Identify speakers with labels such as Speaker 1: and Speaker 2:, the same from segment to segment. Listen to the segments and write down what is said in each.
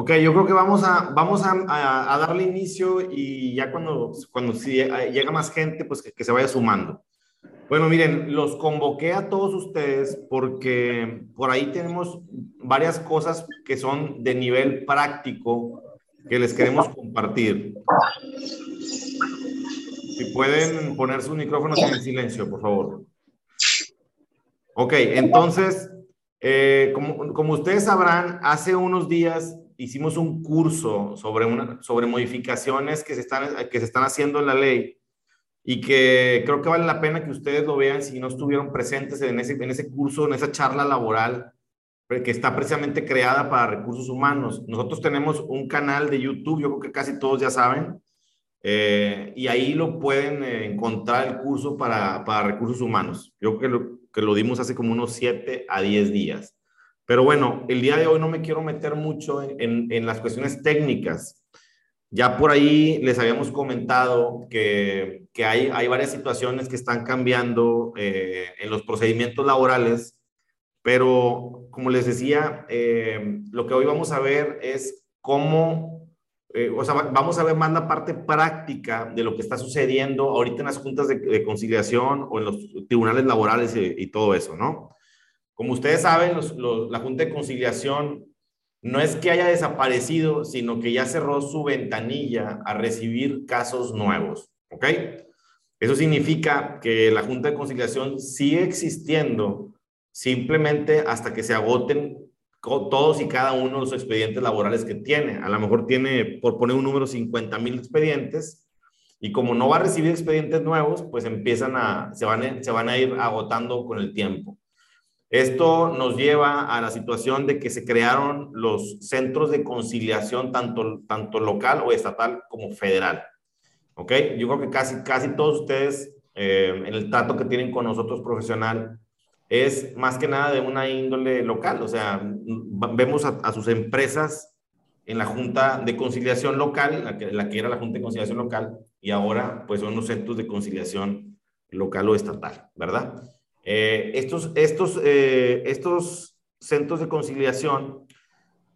Speaker 1: Ok, yo creo que vamos a, vamos a, a, darle inicio y ya cuando, cuando si llega más gente, pues que, que, se vaya sumando. Bueno, miren, los convoqué a todos ustedes porque por ahí tenemos varias cosas que son de nivel práctico que les queremos compartir. Si pueden poner sus micrófonos en silencio, por favor. Ok, entonces, eh, como, como ustedes sabrán, hace unos días hicimos un curso sobre, una, sobre modificaciones que se, están, que se están haciendo en la ley y que creo que vale la pena que ustedes lo vean si no estuvieron presentes en ese, en ese curso, en esa charla laboral que está precisamente creada para recursos humanos. Nosotros tenemos un canal de YouTube, yo creo que casi todos ya saben, eh, y ahí lo pueden eh, encontrar el curso para, para recursos humanos. Yo creo que lo, que lo dimos hace como unos 7 a 10 días. Pero bueno, el día de hoy no me quiero meter mucho en, en, las cuestiones técnicas. Ya por ahí les habíamos comentado que, que hay, hay, varias situaciones que están cambiando eh, en los procedimientos laborales, pero como les decía, eh, lo que hoy vamos a ver es cómo, eh, o sea, vamos a ver más la parte práctica de lo que está sucediendo ahorita en las juntas de, conciliación o en los tribunales laborales y todo eso, ¿no? Como ustedes saben, la Junta de Conciliación no es que haya desaparecido, sino que ya cerró su ventanilla a recibir casos nuevos. ¿Ok? Eso significa que la Junta de Conciliación sigue existiendo simplemente hasta que se agoten todos y cada uno de los expedientes laborales que tiene. A lo mejor tiene, por poner un número, 50 mil expedientes y como no va a recibir expedientes nuevos, pues empiezan a, se van, se van a ir agotando con el tiempo. Esto nos lleva a la situación de que se crearon los centros de conciliación tanto, tanto local o estatal como federal. ¿Ok? Yo creo que casi, casi todos ustedes eh, en el trato que tienen con nosotros profesional es más que nada de una índole local. O sea, vemos a, sus empresas en la Junta de Conciliación Local, la que, la que era la Junta de Conciliación Local, y ahora pues son los centros de conciliación local o estatal, ¿verdad? Eh, estos, estos, eh, estos centros de conciliación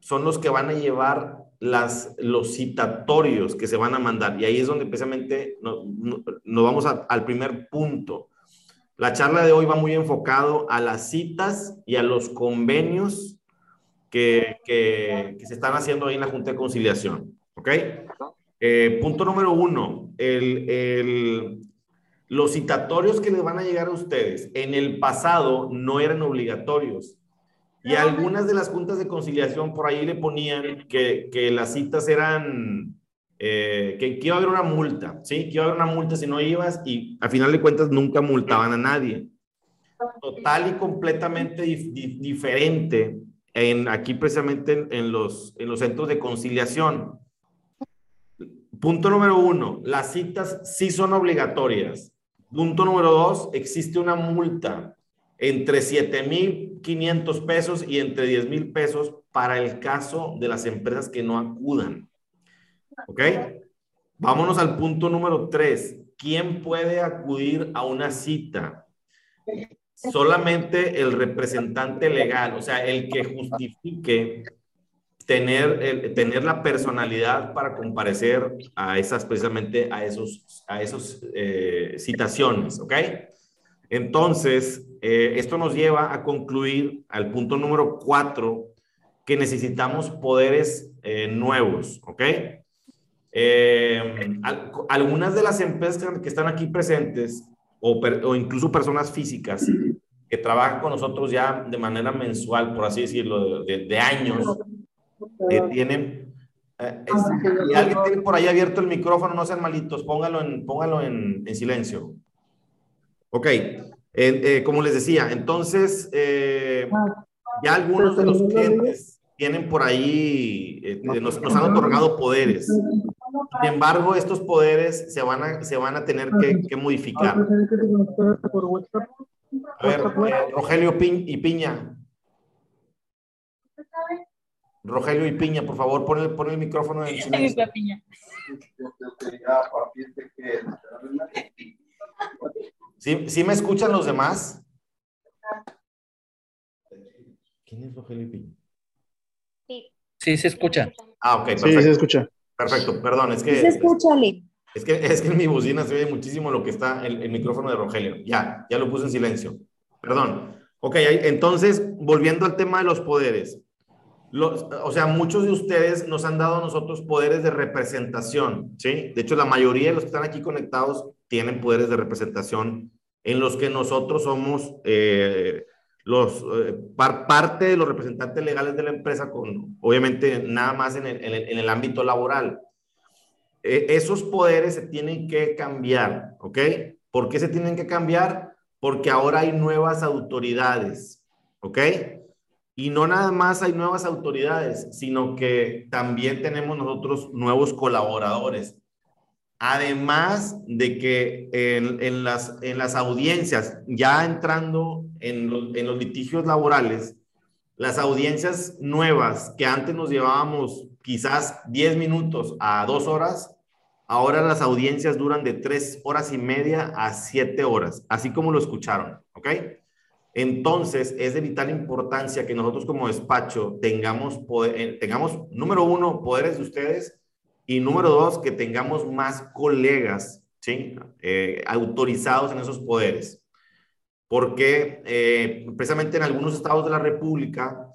Speaker 1: son los que van a llevar las, los citatorios que se van a mandar. Y ahí es donde precisamente nos, nos vamos al primer punto. La charla de hoy va muy enfocado a las citas y a los convenios que, que, que se están haciendo ahí en la Junta de Conciliación. ¿Ok? Eh, punto número uno, el, el, los citatorios que les van a llegar a ustedes en el pasado no eran obligatorios. Y algunas de las juntas de conciliación por ahí le ponían que, que las citas eran, eh, que, que, iba a haber una multa, ¿sí? Que iba a haber una multa si no ibas y a final de cuentas nunca multaban a nadie. Total y completamente dif dif diferente en, aquí precisamente en, en, los, en los centros de conciliación. Punto número uno, las citas sí son obligatorias. Punto número dos, existe una multa entre 7.500 pesos y entre 10.000 pesos para el caso de las empresas que no acudan. ¿Ok? Vámonos al punto número tres. ¿Quién puede acudir a una cita? Solamente el representante legal, o sea, el que justifique tener, el, tener la personalidad para comparecer a esas, precisamente a esos, a esos eh, citaciones, ¿ok? Entonces, eh, esto nos lleva a concluir al punto número cuatro, que necesitamos poderes eh, nuevos, ¿ok? Eh, al, algunas de las empresas que están aquí presentes, o, per, o incluso personas físicas, que trabajan con nosotros ya de manera mensual, por así decirlo, de, de, de años, eh, tienen... Eh, es, alguien tiene por ahí abierto el micrófono, no sean malitos, póngalo en, póngalo en, en silencio. Ok, eh, eh, como les decía, entonces eh, ya algunos de los clientes tienen por ahí, eh, nos, nos, han otorgado poderes. Sin embargo, estos poderes se van a, se van a tener que, que modificar. A ver, Rogelio Pi y Piña. Rogelio y Piña, por favor, pon el, pon el micrófono en silencio. Piña. ¿Sí, ¿Sí me escuchan los demás? ¿Quién es Rogelio y Piña?
Speaker 2: Sí. Sí, se escucha.
Speaker 1: Ah, ok,
Speaker 2: perfecto. Sí, se escucha.
Speaker 1: Perfecto, perdón, es que...
Speaker 3: se escucha, Lee.
Speaker 1: Es que, es que en mi bocina se oye muchísimo lo que está el, el micrófono de Rogelio. Ya, ya lo puse en silencio. Perdón. Ok, entonces, volviendo al tema de los poderes. O sea, muchos de ustedes nos han dado a nosotros poderes de representación, ¿sí? De hecho, la mayoría de los que están aquí conectados tienen poderes de representación en los que nosotros somos eh, los, eh, parte de los representantes legales de la empresa, con, obviamente nada más en el, en el, ámbito laboral. E, esos poderes se tienen que cambiar, ¿ok? ¿Por qué se tienen que cambiar? Porque ahora hay nuevas autoridades, ¿ok? Y no nada más hay nuevas autoridades, sino que también tenemos nosotros nuevos colaboradores. Además de que en, las, en las audiencias, ya entrando en los, en los litigios laborales, las audiencias nuevas que antes nos llevábamos quizás 10 minutos a 2 horas, ahora las audiencias duran de 3 horas y media a 7 horas, así como lo escucharon, ¿ok? Entonces, es de vital importancia que nosotros como despacho tengamos, poder, eh, tengamos, número uno, poderes de ustedes y número dos, que tengamos más colegas, ¿sí? Eh, autorizados en esos poderes. Porque eh, precisamente en algunos estados de la República,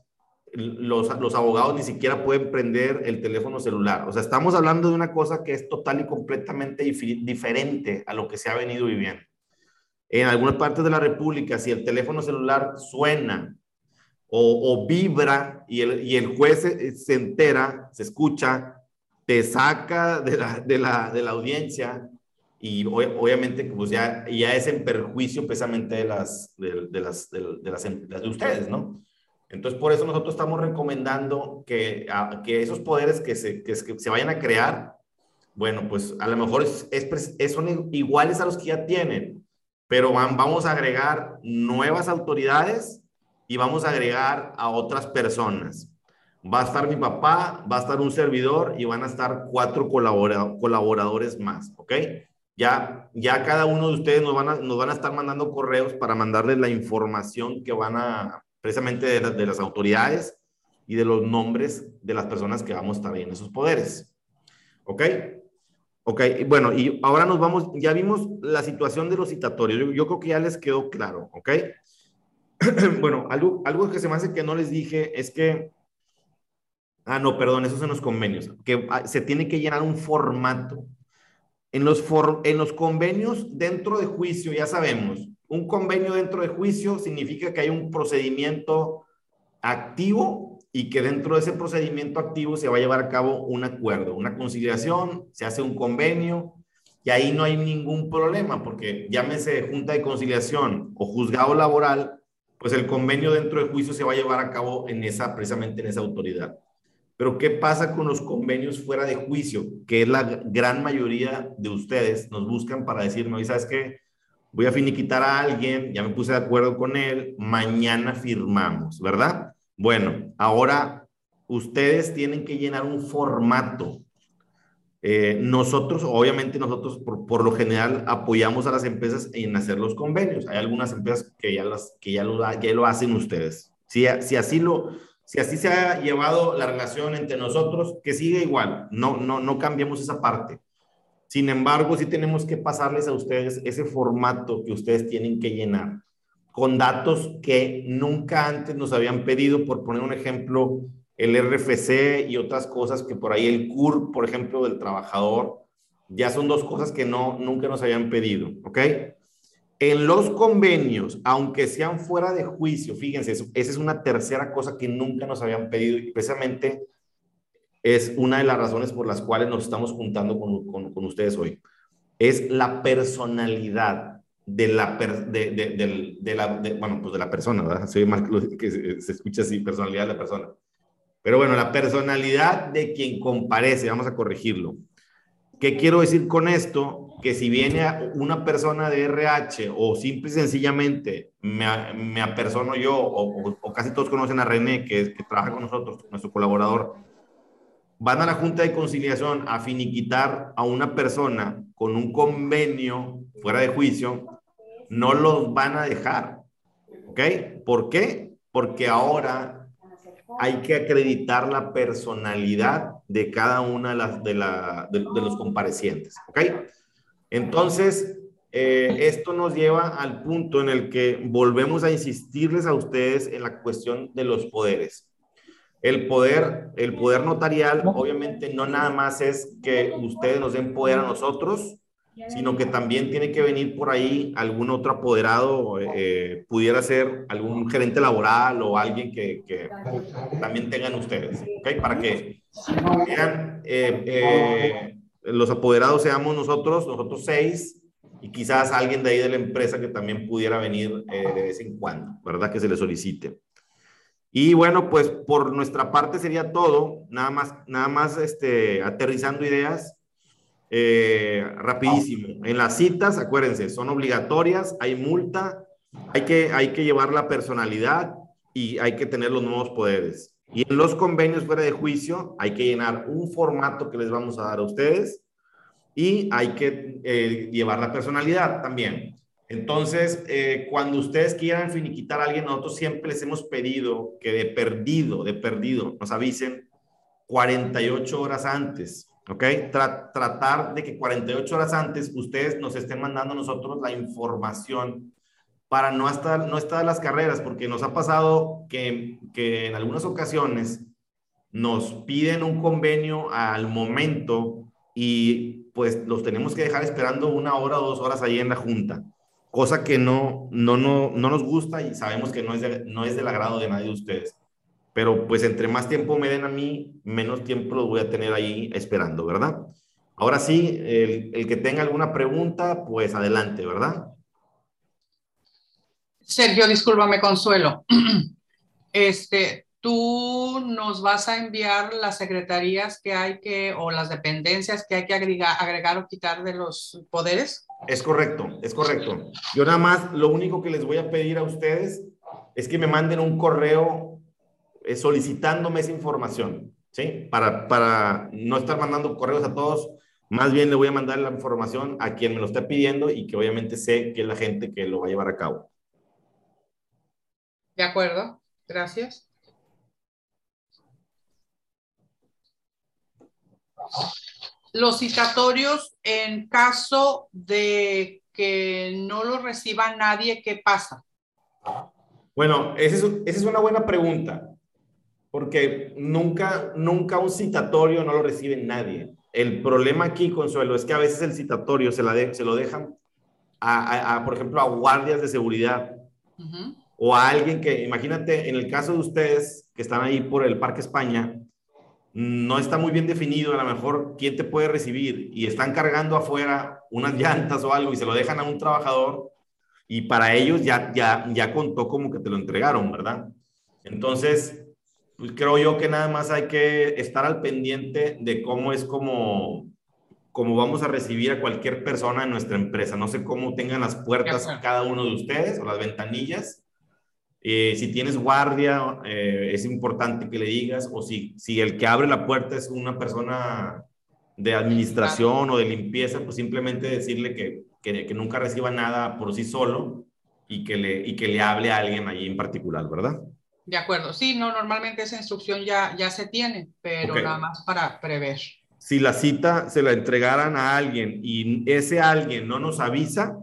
Speaker 1: los, los abogados ni siquiera pueden prender el teléfono celular. O sea, estamos hablando de una cosa que es total y completamente diferente a lo que se ha venido viviendo. En algunas partes de la República, si el teléfono celular suena o, vibra y el, y el juez se, se, entera, se escucha, te saca de la, de la, de la audiencia y obviamente pues ya, ya es en perjuicio precisamente de las de, de las, de, las, de, ustedes, ¿no? Entonces, por eso nosotros estamos recomendando que, que esos poderes que se, que, se vayan a crear, bueno, pues a lo mejor es, es, son iguales a los que ya tienen, pero van, vamos a agregar nuevas autoridades y vamos a agregar a otras personas va a estar mi papá, va a estar un servidor y van a estar cuatro colaboradores más, ¿ok? Ya, ya cada uno de ustedes nos van, a, nos van a estar mandando correos para mandarles la información que van a, precisamente de, las autoridades y de los nombres de las personas que vamos a estar ahí en esos poderes. ¿Ok? Ok, bueno, y ahora nos vamos, ya vimos la situación de los citatorios, yo, creo que ya les quedó claro, ¿ok? bueno, algo, algo que se me hace que no les dije es que Ah, no, perdón, esos son los convenios, que ah, se tiene que llenar un formato. En los, en los convenios dentro de juicio, ya sabemos, un convenio dentro de juicio significa que hay un procedimiento activo y que dentro de ese procedimiento activo se va a llevar a cabo un acuerdo, una conciliación, se hace un convenio y ahí no hay ningún problema porque llámese junta de conciliación o juzgado laboral, pues el convenio dentro de juicio se va a llevar a cabo en esa, precisamente en esa autoridad. Pero ¿qué pasa con los convenios fuera de juicio? Que es la gran mayoría de ustedes nos buscan para decirme, ¿sabes qué? Voy a finiquitar a alguien, ya me puse de acuerdo con él, mañana firmamos, ¿verdad? Bueno, ahora ustedes tienen que llenar un formato. Eh, nosotros, obviamente nosotros por, por, lo general apoyamos a las empresas en hacer los convenios. Hay algunas empresas que ya, las, que ya, lo, ya lo hacen ustedes. Si, si así lo, si así se ha llevado la relación entre nosotros, que siga igual, no, no, no cambiamos esa parte. Sin embargo, sí tenemos que pasarles a ustedes ese formato que ustedes tienen que llenar, con datos que nunca antes nos habían pedido, por poner un ejemplo, el RFC y otras cosas que por ahí el CUR, por ejemplo, del trabajador, ya son dos cosas que no, nunca nos habían pedido, ¿ok? En los convenios, aunque sean fuera de juicio, fíjense, esa es una tercera cosa que nunca nos habían pedido y precisamente es una de las razones por las cuales nos estamos juntando con, con, ustedes hoy. Es la personalidad de la, de, de, de, la bueno, pues de la persona, ¿verdad? Soy más que se, escucha así, personalidad de la persona. Pero bueno, la personalidad de quien comparece, vamos a corregirlo. ¿Qué quiero decir con esto? Que si viene una persona de RH o simple y sencillamente me, me apersono yo, o, casi todos conocen a René, que, que trabaja con nosotros, nuestro colaborador, van a la Junta de Conciliación a finiquitar a una persona con un convenio fuera de juicio, no los van a dejar. ¿Ok? ¿Por qué? Porque ahora hay que acreditar la personalidad de cada una de, las, de, los comparecientes. ¿Ok? Entonces, eh, esto nos lleva al punto en el que volvemos a insistirles a ustedes en la cuestión de los poderes. El poder, el poder notarial, obviamente, no nada más es que ustedes nos den poder a nosotros, sino que también tiene que venir por ahí algún otro apoderado, eh, pudiera ser algún gerente laboral o alguien que, que también tengan ustedes, ¿ok? Para que vean, eh, eh, los apoderados seamos nosotros, nosotros seis, y quizás alguien de ahí de la empresa que también pudiera venir de vez en cuando, ¿verdad? Que se le solicite. Y bueno, pues por nuestra parte sería todo, nada más, nada más este, aterrizando ideas eh, rapidísimo. En las citas, acuérdense, son obligatorias, hay multa, hay que, hay que llevar la personalidad y hay que tener los nuevos poderes. Y en los convenios fuera de juicio hay que llenar un formato que les vamos a dar a ustedes y hay que eh, llevar la personalidad también. Entonces, eh, cuando ustedes quieran finiquitar a alguien, nosotros siempre les hemos pedido que de perdido, de perdido, nos avisen 48 horas antes ¿ok? tratar de que 48 horas antes ustedes nos estén mandando a nosotros la información para no estar, no estar en las carreras, porque nos ha pasado que, que en algunas ocasiones nos piden un convenio al momento y pues los tenemos que dejar esperando una hora o dos horas ahí en la junta, cosa que no, no, no, no nos gusta y sabemos que no es, no es del agrado de nadie de ustedes pero pues entre más tiempo me den a mí, menos tiempo los voy a tener ahí esperando, ¿verdad? Ahora sí, el, que tenga alguna pregunta, pues adelante, ¿verdad?
Speaker 2: Sergio, discúlpame, Consuelo. Este, tú nos vas a enviar las secretarías que hay que, o las dependencias que hay que agregar, agregar o quitar de los poderes.
Speaker 1: Es correcto, es correcto. Yo nada más, lo único que les voy a pedir a ustedes es que me manden un correo eh, solicitándome esa información, ¿sí? Para, para no estar mandando correos a todos, más bien le voy a mandar la información a quien me lo está pidiendo y que obviamente sé que es la gente que lo va a llevar a cabo.
Speaker 2: De acuerdo, gracias. Los citatorios, en caso de que no lo reciba nadie, ¿qué pasa?
Speaker 1: Bueno, esa es, esa es una buena pregunta porque nunca, nunca un citatorio no lo recibe nadie. El problema aquí, Consuelo, es que a veces el citatorio se, la se lo dejan a, por ejemplo, a guardias de seguridad o a alguien que, imagínate, en el caso de ustedes que están ahí por el Parque España, no está muy bien definido a lo mejor quién te puede recibir y están cargando afuera unas llantas o algo y se lo dejan a un trabajador y para ellos ya, ya, ya contó como que te lo entregaron, ¿verdad? Entonces, pues creo yo que nada más hay que estar al pendiente de cómo es como, como vamos a recibir a cualquier persona en nuestra empresa. No sé cómo tengan las puertas cada uno de ustedes o las ventanillas. Eh, si tienes guardia, eh, es importante que le digas, o si, si el que abre la puerta es una persona de administración o de limpieza, pues simplemente decirle que, que, que, nunca reciba nada por sí solo y que, le, y que le hable a alguien allí en particular, ¿verdad?
Speaker 2: De acuerdo. Sí, no, normalmente esa instrucción ya, ya se tiene, pero nada más para prever.
Speaker 1: Si la cita se la entregaran a alguien y ese alguien no nos avisa,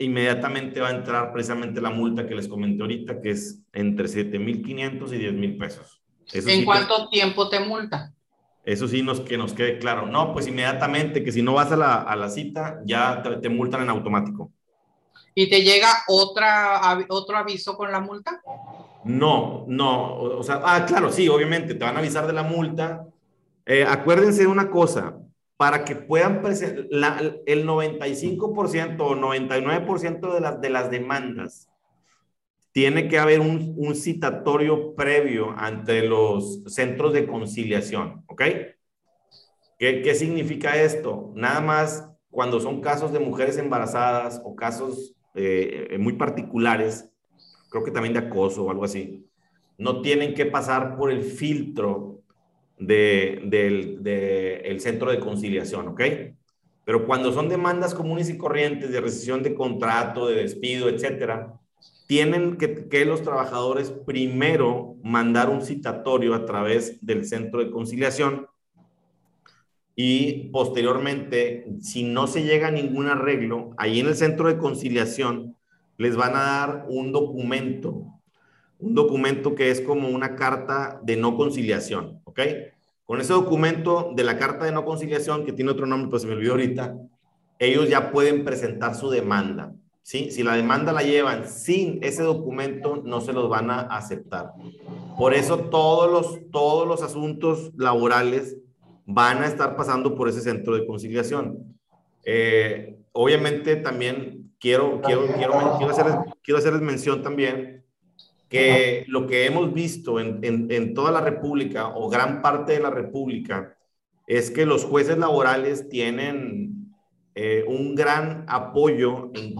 Speaker 1: inmediatamente va a entrar precisamente la multa que les comenté ahorita, que es entre 7.500 y 10.000 pesos.
Speaker 2: ¿En cuánto tiempo te multa?
Speaker 1: Eso sí, nos, que nos quede claro. No, pues inmediatamente, que si no vas a la, a la cita, ya te, te, multan en automático.
Speaker 2: ¿Y te llega otra, otro aviso con la multa?
Speaker 1: No, no, o sea, ah, claro, sí, obviamente, te van a avisar de la multa. Eh, acuérdense de una cosa, para que puedan presentar, el 95% o 99% de las, de las demandas, tiene que haber un, un, citatorio previo ante los centros de conciliación, ¿ok? ¿Qué, ¿Qué significa esto? Nada más cuando son casos de mujeres embarazadas o casos eh, muy particulares, creo que también de acoso o algo así, no tienen que pasar por el filtro del de, el centro de conciliación, ¿ok? Pero cuando son demandas comunes y corrientes de rescisión de contrato, de despido, etcétera, tienen que, que, los trabajadores primero mandar un citatorio a través del centro de conciliación y posteriormente, si no se llega a ningún arreglo, ahí en el centro de conciliación les van a dar un documento, un documento que es como una carta de no conciliación, ¿ok? Con ese documento de la carta de no conciliación, que tiene otro nombre, pues se me olvidó ahorita, ellos ya pueden presentar su demanda. ¿sí? Si la demanda la llevan sin ese documento, no se los van a aceptar. Por eso todos los, todos los asuntos laborales van a estar pasando por ese centro de conciliación. Eh, obviamente también quiero, quiero, quiero, quiero, hacerles, quiero hacerles mención también que lo que hemos visto en, en, toda la República o gran parte de la República es que los jueces laborales tienen eh, un gran apoyo en,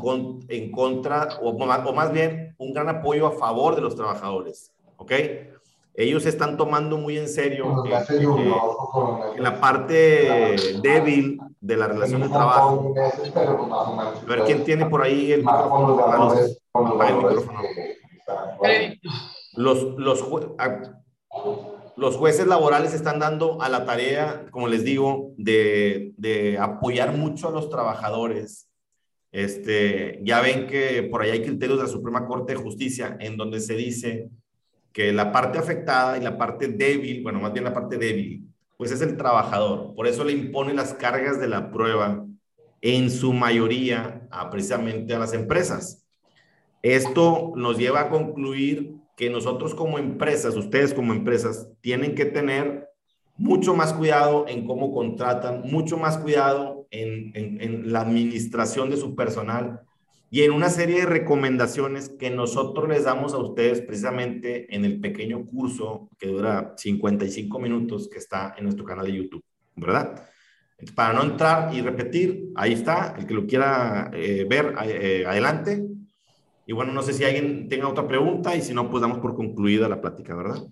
Speaker 1: en contra, o, o, más bien un gran apoyo a favor de los trabajadores, ¿ok? Ellos están tomando muy en serio la parte débil de la relación de trabajo. A ver, ¿quién tiene por ahí el micrófono? el micrófono. Los, los, los jueces laborales están dando a la tarea, como les digo, de, de apoyar mucho a los trabajadores. Este, ya ven que por ahí hay criterios de la Suprema Corte de Justicia en donde se dice que la parte afectada y la parte débil, bueno, más bien la parte débil, pues es el trabajador. Por eso le impone las cargas de la prueba en su mayoría a, precisamente a las empresas. Esto nos lleva a concluir que nosotros como empresas, ustedes como empresas, tienen que tener mucho más cuidado en cómo contratan, mucho más cuidado en, la administración de su personal y en una serie de recomendaciones que nosotros les damos a ustedes precisamente en el pequeño curso que dura 55 minutos que está en nuestro canal de YouTube, ¿verdad? Para no entrar y repetir, ahí está, el que lo quiera eh, ver, eh, adelante. Y bueno, no sé si alguien tenga otra pregunta y si no, pues damos por concluida la plática, ¿verdad?